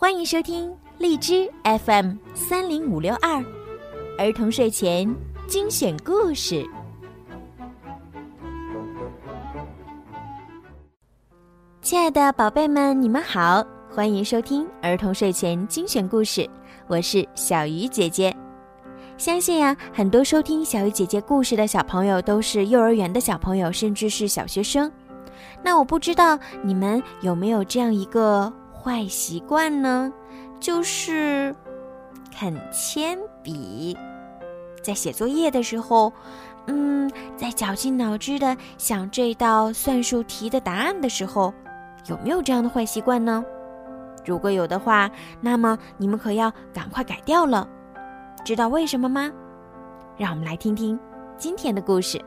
欢迎收听荔枝 FM 三零五六二儿童睡前精选故事。亲爱的宝贝们，你们好，欢迎收听儿童睡前精选故事，我是小鱼姐姐。相信呀，很多收听小鱼姐姐故事的小朋友都是幼儿园的小朋友，甚至是小学生。那我不知道你们有没有这样一个。坏习惯呢，就是啃铅笔。在写作业的时候，嗯，在绞尽脑汁的想这道算术题的答案的时候，有没有这样的坏习惯呢？如果有的话，那么你们可要赶快改掉了。知道为什么吗？让我们来听听今天的故事。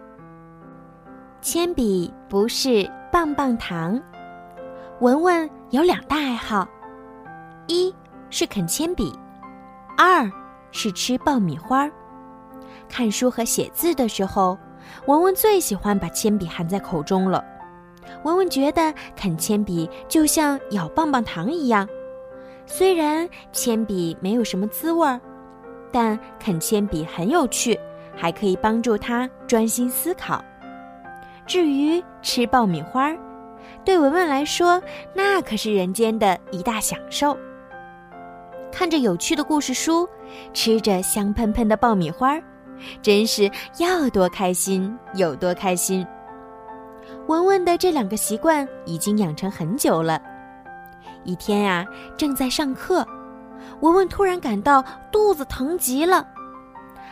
铅笔不是棒棒糖。文文有两大爱好，一是啃铅笔，二是吃爆米花。看书和写字的时候，文文最喜欢把铅笔含在口中了。文文觉得啃铅笔就像咬棒棒糖一样，虽然铅笔没有什么滋味儿，但啃铅笔很有趣，还可以帮助他专心思考。至于吃爆米花，对文文来说，那可是人间的一大享受。看着有趣的故事书，吃着香喷喷的爆米花，真是要多开心有多开心。文文的这两个习惯已经养成很久了。一天呀，正在上课，文文突然感到肚子疼极了，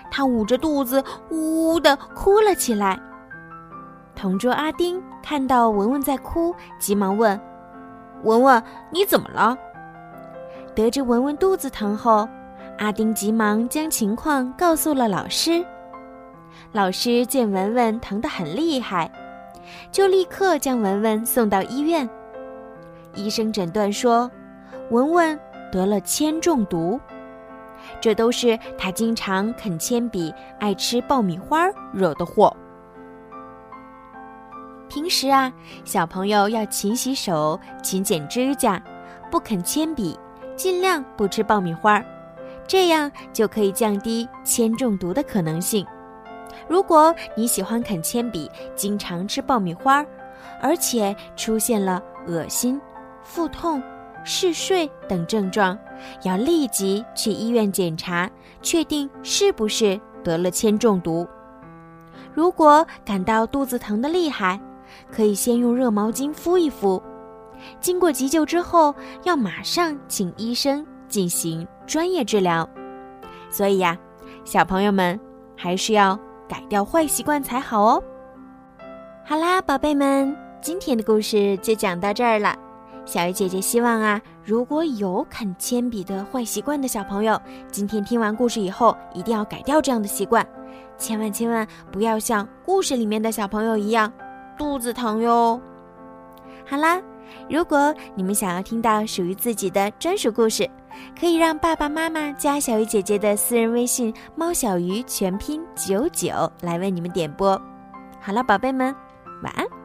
他捂着肚子呜呜地哭了起来。同桌阿丁看到文文在哭，急忙问：“文文，你怎么了？”得知文文肚子疼后，阿丁急忙将情况告诉了老师。老师见文文疼得很厉害，就立刻将文文送到医院。医生诊断说，文文得了铅中毒，这都是他经常啃铅笔、爱吃爆米花惹的祸。平时啊，小朋友要勤洗手、勤剪指甲，不啃铅笔，尽量不吃爆米花，这样就可以降低铅中毒的可能性。如果你喜欢啃铅笔，经常吃爆米花，而且出现了恶心、腹痛、嗜睡等症状，要立即去医院检查，确定是不是得了铅中毒。如果感到肚子疼得厉害，可以先用热毛巾敷一敷，经过急救之后，要马上请医生进行专业治疗。所以呀，小朋友们还是要改掉坏习惯才好哦。好啦，宝贝们，今天的故事就讲到这儿了。小鱼姐姐希望啊，如果有啃铅笔的坏习惯的小朋友，今天听完故事以后，一定要改掉这样的习惯，千万千万不要像故事里面的小朋友一样。肚子疼哟。好啦，如果你们想要听到属于自己的专属故事，可以让爸爸妈妈加小鱼姐姐的私人微信“猫小鱼”全拼九九来为你们点播。好了，宝贝们，晚安。